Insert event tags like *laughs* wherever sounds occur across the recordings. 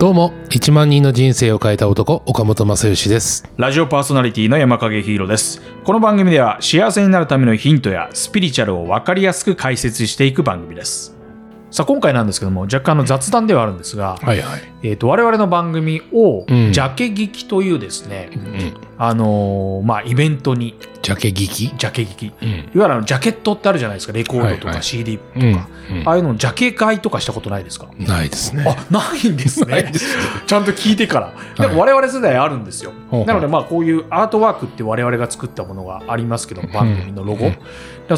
どうも1万人の人生を変えた男岡本正義ですラジオパーソナリティの山影ヒーローです。この番組では幸せになるためのヒントやスピリチュアルを分かりやすく解説していく番組です。さあ今回なんですけども若干の雑談ではあるんですが、はいはいえー、と我々の番組をうんジャケ聞きというですね、うんあのーまあイベントに。ジャケ聞き？ジャケ聞き。いわうんゆるあのジャケットってあるじゃないですか。レコードとかはいはい。CD とか、うんああいうのジャケ買いとかしたことないですか？うんないですね。あないんですね。*laughs* す。ちゃんと聞いてから、でも我々世代あるんですよ、ほうほう。なのでまあこういうアートワークって我々が作ったものがありますけど番組のロゴ、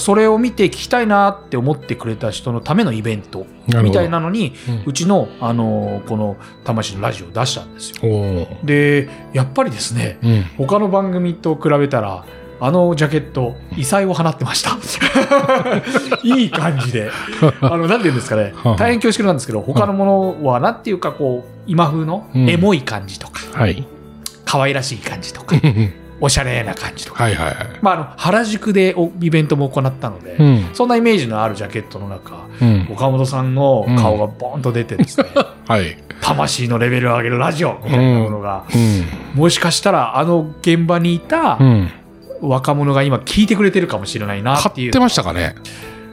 それを見て聞きたいなって思ってくれた人のためのイベントみたいなのにうん。うちの、あのーこの「魂のラジオ」を出したんですよ。でやっぱりですねうん他の番組と比べたらあのジャケット異彩を放ってました。*laughs* いい感じで。あのなんて言うんですかね。*laughs* はあ大変恐縮なんですけど他のものはなんていうかこう今風のうん。エモい感じとか、はい。可愛らしい感じとか *laughs* おしゃれな感じとか、はいはいはい。まあ、あの原宿でおイベントも行ったので、うん。そんなイメージのあるジャケットの中うん。岡本さんの顔がボーンと出てですね、*laughs* はい。魂のレベルを上げるラジオみたいなものが、うん。もしかしたらあの現場にいたうん。若者が今聞いてくれてるかもしれないなっていう。買ってましたかね？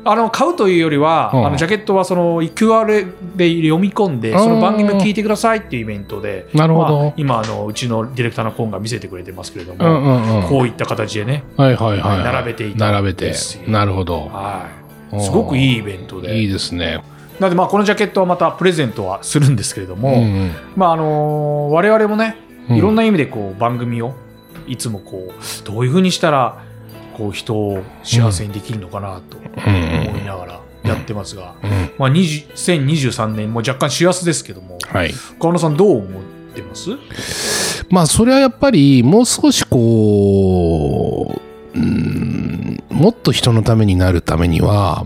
あの買うというよりは、うん。あのジャケットはその QR で読み込んでうん。その番組を聞いてくださいっていうイベントでなるほど。まあ今あのうちのディレクターのコンが見せてくれてますけれどうも、んうんうん。こういった形でね、はいはいはい並べていた並べて。なるほど。はい、すごくいいイベントで。いいですね。なのでまあこのジャケットはまたプレゼントはするんですけれども、うんうん。まああの我々もねうん。いろんな意味でこう番組をいつもこうどういうふうにしたらこう人を幸せにできるのかなとうん。思いながらやってますが、うん。まあ、20 2023年も若干幸せですけどもはい。川野さんどう思ってます？まあそれはやっぱりもう少しこううんもっと人のためになるためには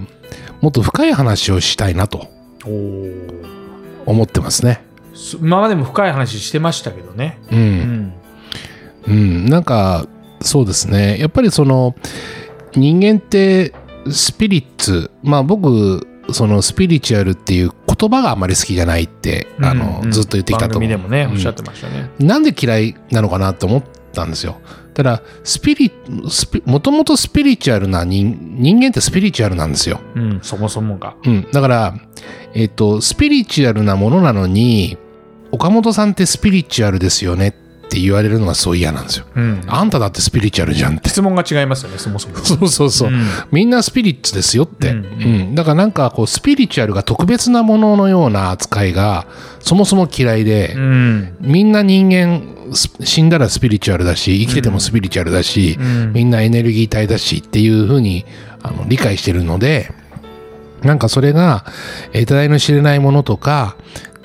もっと深い話をしたいなと思ってますね。す今までも深い話してましたけどね、う、うんん、うん、なんかそうですねやっぱりその人間ってスピリッツまあ僕そのスピリチュアルっていう言葉があまり好きじゃないって、あのうんうんずっと言ってきたと思う番組でもねうんおっしゃってましたね、なんで嫌いなのかなって思ったんですよ。ただ、スピリ、スピもともとスピリチュアルな人、人間ってスピリチュアルなんですよ。うんそもそもがうん。だから、えっ、と、スピリチュアルなものなのに、岡本さんってスピリチュアルですよねって言われるのがすごい嫌なんですよ。うんあんただってスピリチュアルじゃんって。質問が違いますよねそもそもそうそうそう。うんみんなスピリッツですよって。ううんん。だからなんかこう、スピリチュアルが特別なもののような扱いが、そもそも嫌いで、うんみんな人間す死んだらスピリチュアルだし生きててもスピリチュアルだし、うんみんなエネルギー体だしっていうふうにあの理解してるのでなんかそれが得体の知れないものとか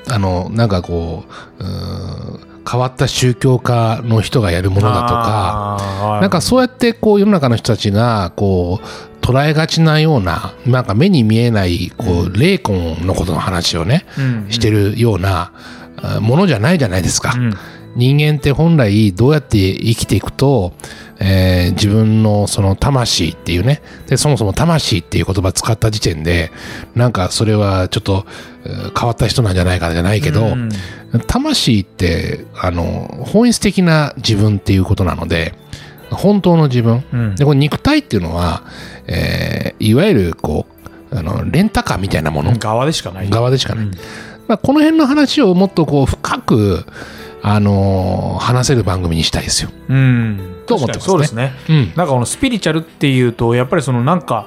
あのなんかこううーん変わった宗教家の人がやるものだとかなんかそうやってこう世の中の人たちがこう捉えがちなようななんか目に見えないこう霊魂のことの話をねうん。してるようなあものじゃないじゃないですか。うん。人間って本来どうやって生きていくと、えー自分のその魂っていうね。でそもそも魂っていう言葉使った時点でなんかそれはちょっとえー変わった人なんじゃないかなじゃないけど、うん。魂ってあの本質的な自分っていうことなので本当の自分。うん。でこれ肉体っていうのは、えーいわゆるこうあのレンタカーみたいなもの。側でしかない。側でしかない、うん。まあ、この辺の話をもっとこう深く、あのー話せる番組にしたいですよ。うんと思ってますねそうですねうん。なんかこのスピリチュアルっていうとやっぱりそのなんか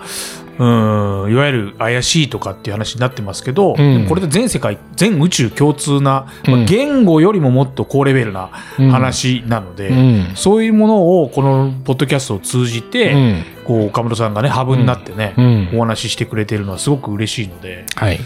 うんいわゆる怪しいとかっていう話になってますけど、んでもこれで全世界全宇宙共通な、まあうん言語よりももっと高レベルな話なので、うん。そういうものをこのポッドキャストを通じて、うん。こう岡本さんがねハブになってね、うん。お話ししてくれてるのはすごく嬉しいのではい。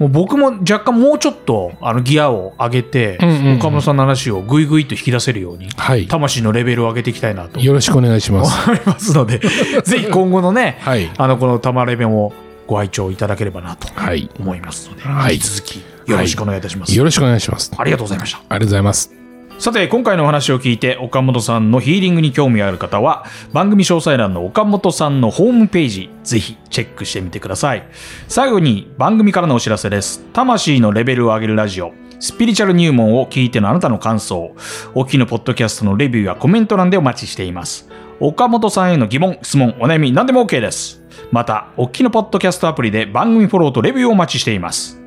もう僕も若干もうちょっとあのギアを上げて、岡本さんの話をぐいぐいと引き出せるようにはい。魂のレベルを上げていきたいなとよろしくお願いします。思いますので *laughs* ぜひ今後のねはい。あのこの「たまレベン」をご愛聴いただければなとはい。思いますので、はい引き続きよろしくお願いいたします、よろしくお願いします。ありがとうございましたありがとうございます。さて今回のお話を聞いて岡本さんのヒーリングに興味がある方は番組詳細欄の岡本さんのホームページぜひチェックしてみてください。最後に番組からのお知らせです。魂のレベルを上げるラジオスピリチュアル入門を聞いてのあなたの感想お聞きのポッドキャストのレビューやコメント欄でお待ちしています。岡本さんへの疑問質問お悩み何でも OK です。またお聞きのポッドキャストアプリで番組フォローとレビューをお待ちしています。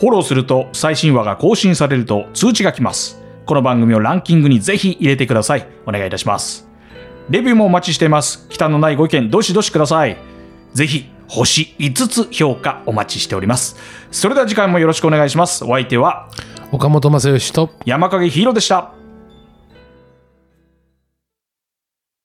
フォローすると最新話が更新されると通知が来ます。この番組をランキングにぜひ入れてください。お願いいたします。レビューもお待ちしています。忌憚のないご意見、どしどしください。ぜひ、星5つ評価お待ちしております。それでは次回もよろしくお願いします。お相手は岡本正義と山影ヒーローでした。